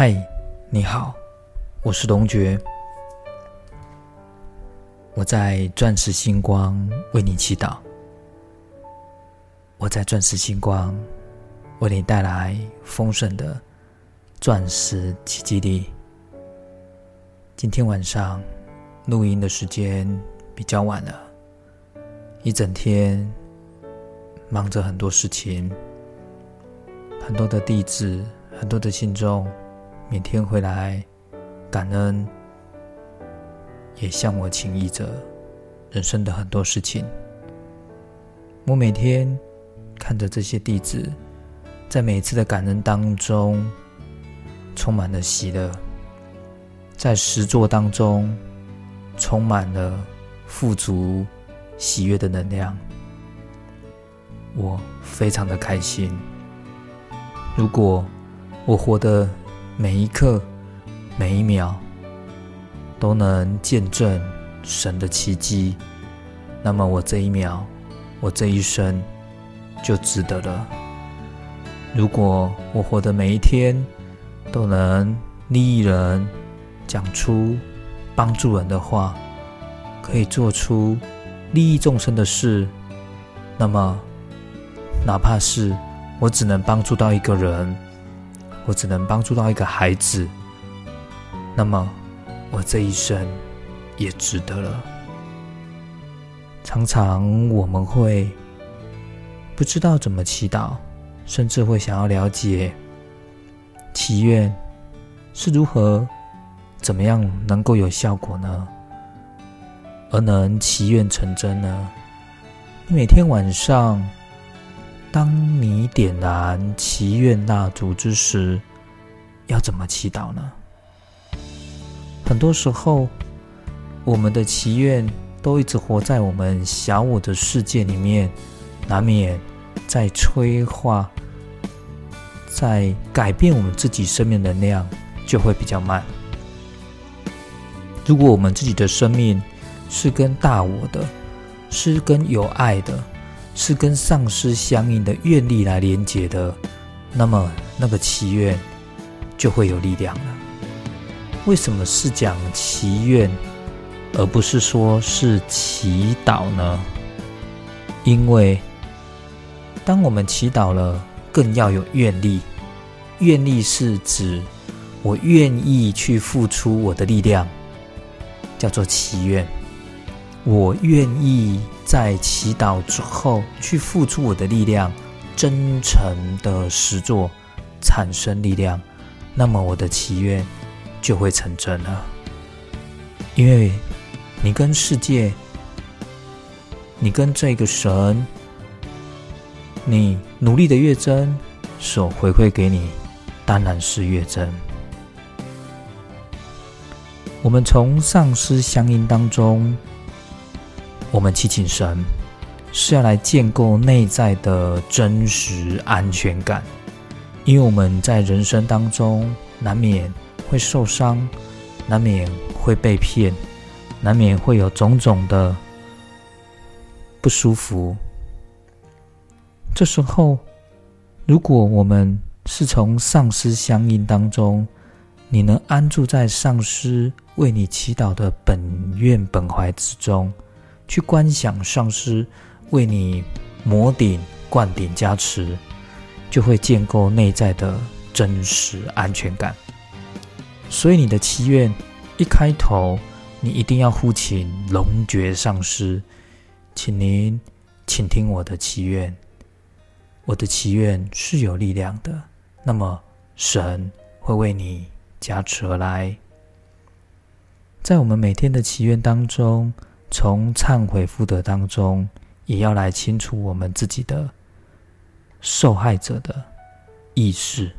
嗨，你好，我是龙爵，我在钻石星光为你祈祷，我在钻石星光为你带来丰盛的钻石奇迹力。今天晚上录音的时间比较晚了，一整天忙着很多事情，很多的弟子，很多的信众。每天回来感恩，也向我情意着人生的很多事情。我每天看着这些弟子，在每次的感恩当中，充满了喜乐；在实作当中，充满了富足、喜悦的能量。我非常的开心。如果我活得……每一刻，每一秒，都能见证神的奇迹，那么我这一秒，我这一生就值得了。如果我活的每一天都能利益人，讲出帮助人的话，可以做出利益众生的事，那么哪怕是我只能帮助到一个人。我只能帮助到一个孩子，那么我这一生也值得了。常常我们会不知道怎么祈祷，甚至会想要了解祈愿是如何、怎么样能够有效果呢？而能祈愿成真呢？你每天晚上。当你点燃祈愿蜡烛之时，要怎么祈祷呢？很多时候，我们的祈愿都一直活在我们小我的世界里面，难免在催化、在改变我们自己生命能量，就会比较慢。如果我们自己的生命是跟大我的，是跟有爱的。是跟上师相应的愿力来连接的，那么那个祈愿就会有力量了。为什么是讲祈愿，而不是说是祈祷呢？因为当我们祈祷了，更要有愿力。愿力是指我愿意去付出我的力量，叫做祈愿。我愿意。在祈祷之后，去付出我的力量，真诚的实作，产生力量，那么我的祈愿就会成真了。因为你跟世界，你跟这个神，你努力的越真，所回馈给你当然是越真。我们从上师相应当中。我们祈请神，是要来建构内在的真实安全感，因为我们在人生当中难免会受伤，难免会被骗，难免会有种种的不舒服。这时候，如果我们是从上师相应当中，你能安住在上师为你祈祷的本愿本怀之中。去观想上师为你摩顶、灌顶、加持，就会建构内在的真实安全感。所以你的祈愿一开头，你一定要呼请龙觉上师，请您请听我的祈愿。我的祈愿是有力量的，那么神会为你加持而来。在我们每天的祈愿当中。从忏悔福德当中，也要来清除我们自己的受害者的意识。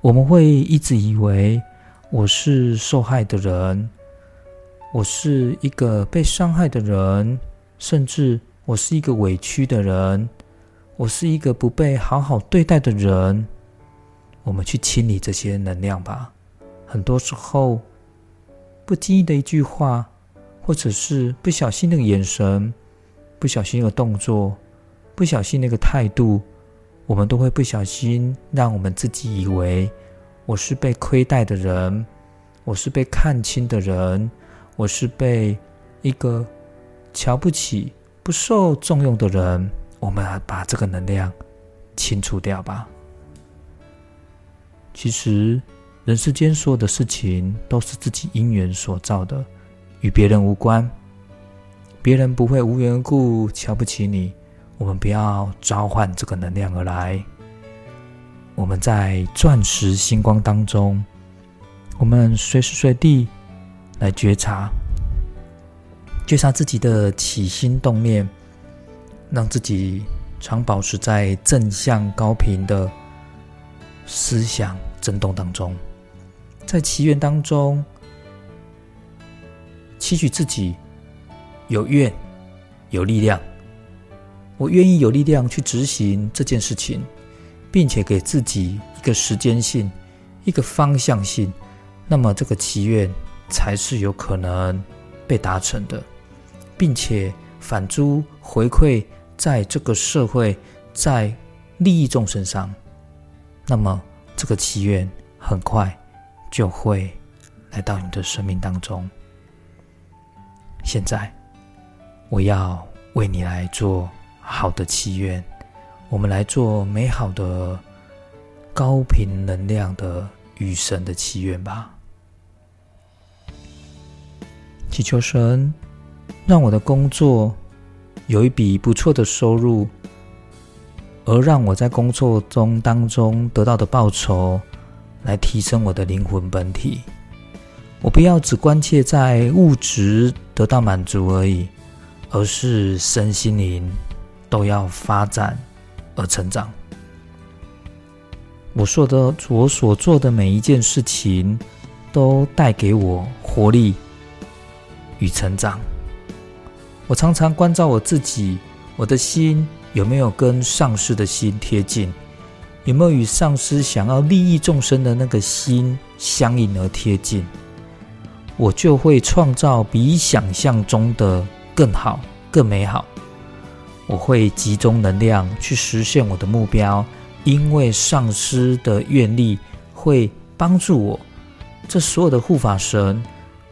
我们会一直以为我是受害的人，我是一个被伤害的人，甚至我是一个委屈的人，我是一个不被好好对待的人。我们去清理这些能量吧。很多时候，不经意的一句话。或者是不小心那个眼神，不小心那个动作，不小心那个态度，我们都会不小心让我们自己以为我是被亏待的人，我是被看轻的人，我是被一个瞧不起、不受重用的人。我们把这个能量清除掉吧。其实，人世间所有的事情都是自己因缘所造的，与别人无关。别人不会无缘故瞧不起你。我们不要召唤这个能量而来。我们在钻石星光当中，我们随时随地来觉察，觉察自己的起心动念，让自己常保持在正向高频的思想震动当中，在祈愿当中，期许自己有愿有力量，我愿意有力量去执行这件事情。并且给自己一个时间性、一个方向性，那么这个祈愿才是有可能被达成的，并且反诸回馈在这个社会、在利益众身上，那么这个祈愿很快就会来到你的生命当中。现在，我要为你来做好的祈愿。我们来做美好的、高频能量的与神的祈愿吧。祈求神，让我的工作有一笔不错的收入，而让我在工作中当中得到的报酬，来提升我的灵魂本体。我不要只关切在物质得到满足而已，而是身心灵都要发展。而成长。我说的，我所做的每一件事情，都带给我活力与成长。我常常关照我自己，我的心有没有跟上师的心贴近，有没有与上师想要利益众生的那个心相应而贴近，我就会创造比想象中的更好、更美好。我会集中能量去实现我的目标，因为上师的愿力会帮助我。这所有的护法神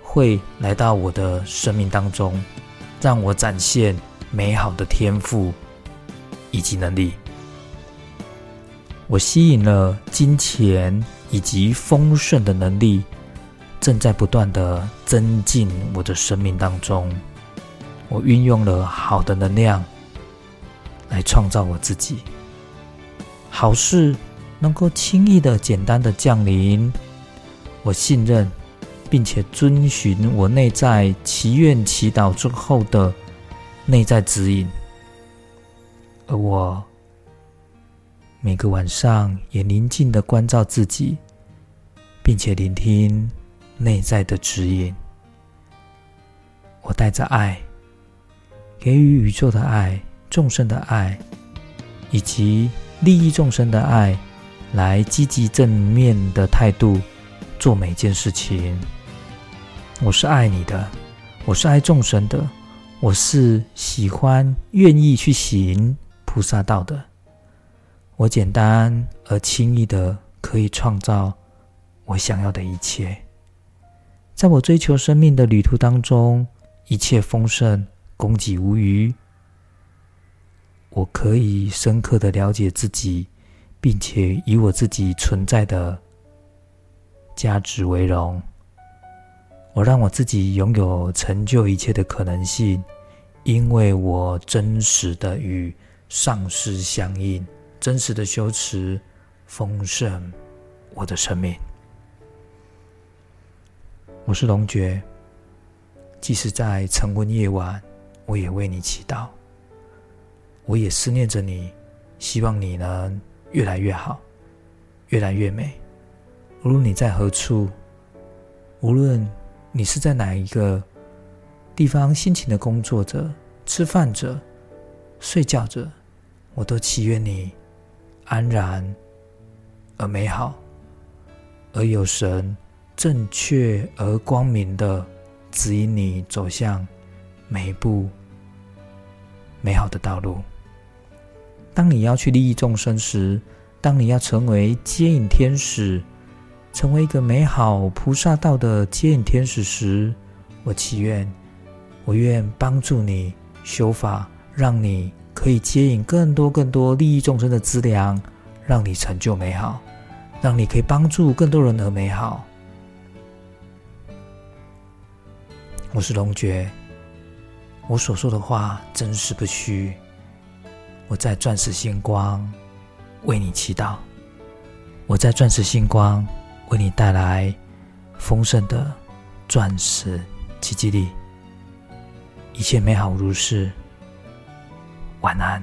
会来到我的生命当中，让我展现美好的天赋以及能力。我吸引了金钱以及丰盛的能力，正在不断的增进我的生命当中。我运用了好的能量。来创造我自己，好事能够轻易的、简单的降临。我信任，并且遵循我内在祈愿祈祷之后的内在指引，而我每个晚上也宁静的关照自己，并且聆听内在的指引。我带着爱，给予宇宙的爱。众生的爱，以及利益众生的爱，来积极正面的态度做每件事情。我是爱你的，我是爱众生的，我是喜欢愿意去行菩萨道的。我简单而轻易的可以创造我想要的一切。在我追求生命的旅途当中，一切丰盛，供给无余。我可以深刻的了解自己，并且以我自己存在的价值为荣。我让我自己拥有成就一切的可能性，因为我真实的与上师相应，真实的修持丰盛我的生命。我是龙觉，即使在晨昏夜晚，我也为你祈祷。我也思念着你，希望你能越来越好，越来越美。无论你在何处，无论你是在哪一个地方辛勤的工作着、吃饭着、睡觉着，我都祈愿你安然而美好，而有神正确而光明的指引你走向每一步美好的道路。当你要去利益众生时，当你要成为接引天使，成为一个美好菩萨道的接引天使时，我祈愿，我愿帮助你修法，让你可以接引更多更多利益众生的资粮，让你成就美好，让你可以帮助更多人而美好。我是龙爵，我所说的话真实不虚。我在钻石星光为你祈祷，我在钻石星光为你带来丰盛的钻石奇迹力，一切美好如是。晚安。